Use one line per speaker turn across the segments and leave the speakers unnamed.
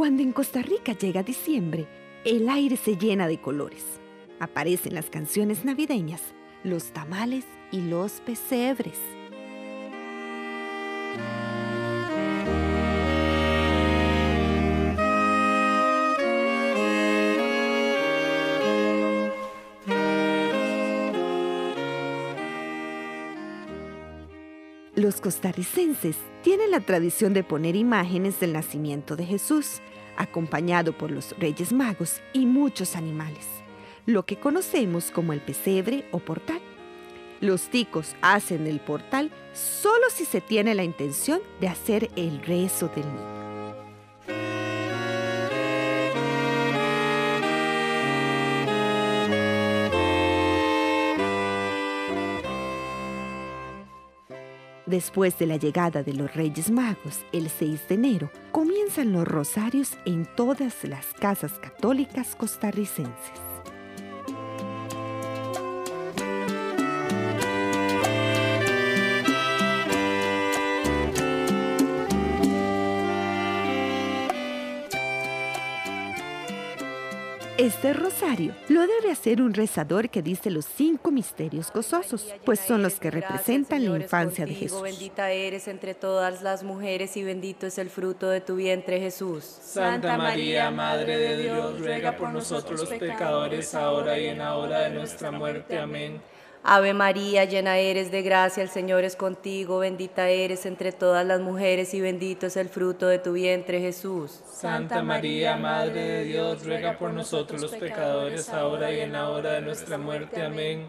Cuando en Costa Rica llega diciembre, el aire se llena de colores. Aparecen las canciones navideñas, los tamales y los pesebres. Los costarricenses tienen la tradición de poner imágenes del nacimiento de Jesús, acompañado por los Reyes Magos y muchos animales, lo que conocemos como el pesebre o portal. Los ticos hacen el portal solo si se tiene la intención de hacer el rezo del niño. Después de la llegada de los Reyes Magos, el 6 de enero, comienzan los rosarios en todas las casas católicas costarricenses. Este rosario lo debe hacer un rezador que dice los cinco misterios gozosos, pues son los que representan la infancia de Jesús.
Bendita eres entre todas las mujeres y bendito es el fruto de tu vientre Jesús.
Santa María, Madre de Dios, ruega por nosotros los pecadores, ahora y en la hora de nuestra muerte. Amén.
Ave María, llena eres de gracia, el Señor es contigo, bendita eres entre todas las mujeres y bendito es el fruto de tu vientre Jesús.
Santa María, Madre de Dios, ruega por nosotros los pecadores, ahora y en la hora de nuestra muerte. Amén.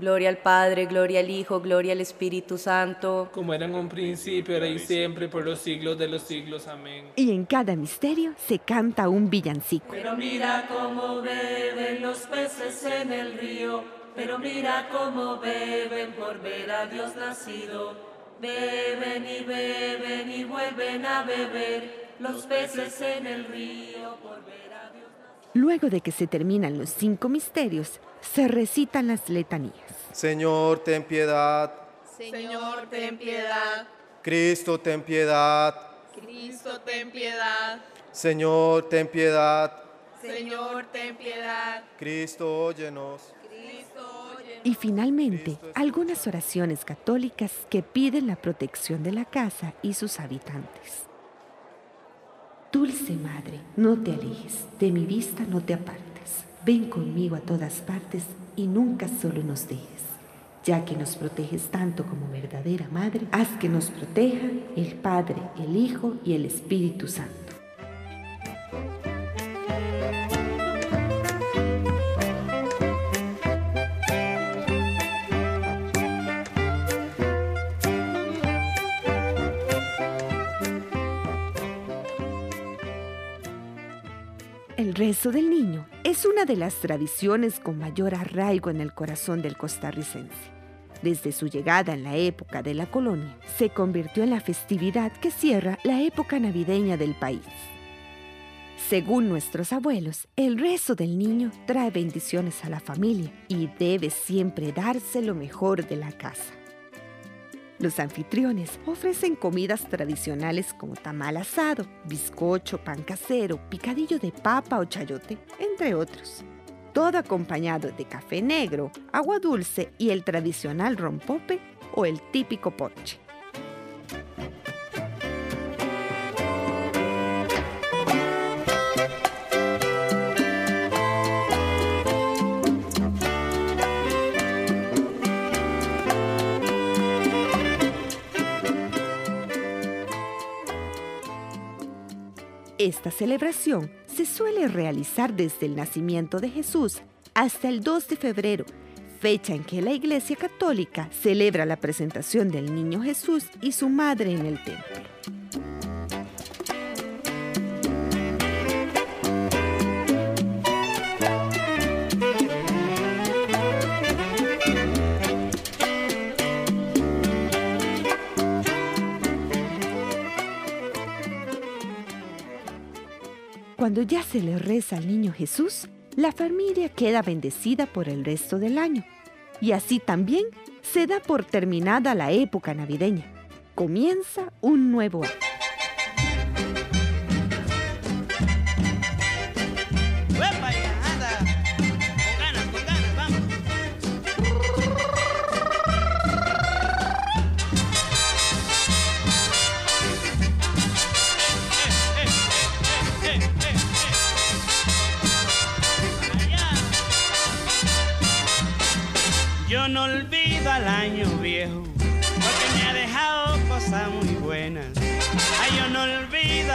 Gloria al Padre, gloria al Hijo, gloria al Espíritu Santo.
Como era en un principio, ahora y siempre, por los siglos de los siglos. Amén.
Y en cada misterio se canta un villancico.
Pero mira cómo beben los peces en el río pero mira cómo beben por ver a Dios nacido. Beben y beben y vuelven a beber los peces en el río por ver a Dios nacido.
Luego de que se terminan los cinco misterios, se recitan las letanías.
Señor, ten piedad.
Señor, ten piedad.
Cristo, ten piedad.
Cristo, ten piedad.
Señor, ten piedad.
Señor, ten piedad.
Cristo, óyenos.
Y finalmente, algunas oraciones católicas que piden la protección de la casa y sus habitantes. Dulce Madre, no te alejes, de mi vista no te apartes. Ven conmigo a todas partes y nunca solo nos dejes. Ya que nos proteges tanto como verdadera Madre, haz que nos proteja el Padre, el Hijo y el Espíritu Santo. El rezo del niño es una de las tradiciones con mayor arraigo en el corazón del costarricense. Desde su llegada en la época de la colonia, se convirtió en la festividad que cierra la época navideña del país. Según nuestros abuelos, el rezo del niño trae bendiciones a la familia y debe siempre darse lo mejor de la casa. Los anfitriones ofrecen comidas tradicionales como tamal asado, bizcocho, pan casero, picadillo de papa o chayote, entre otros. Todo acompañado de café negro, agua dulce y el tradicional rompope o el típico ponche. Esta celebración se suele realizar desde el nacimiento de Jesús hasta el 2 de febrero, fecha en que la Iglesia Católica celebra la presentación del Niño Jesús y su madre en el templo. Cuando ya se le reza al niño Jesús, la familia queda bendecida por el resto del año. Y así también se da por terminada la época navideña. Comienza un nuevo año.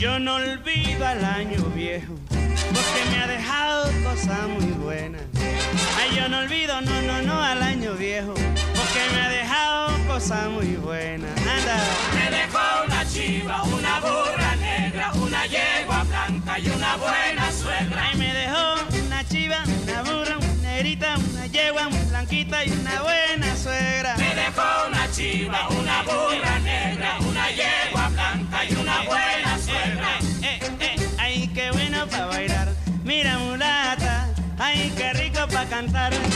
Yo no olvido al año viejo, porque me ha dejado cosas muy buenas. Ay, yo no olvido, no, no, no, al año viejo, porque me ha dejado cosas muy buenas. Anda.
Me dejó una chiva, una burra negra, una yegua blanca y una buena suegra.
Ay, me dejó una chiva, una burra, una negrita, una yegua, una blanquita y una buena suegra.
Me dejó una chiva, cantar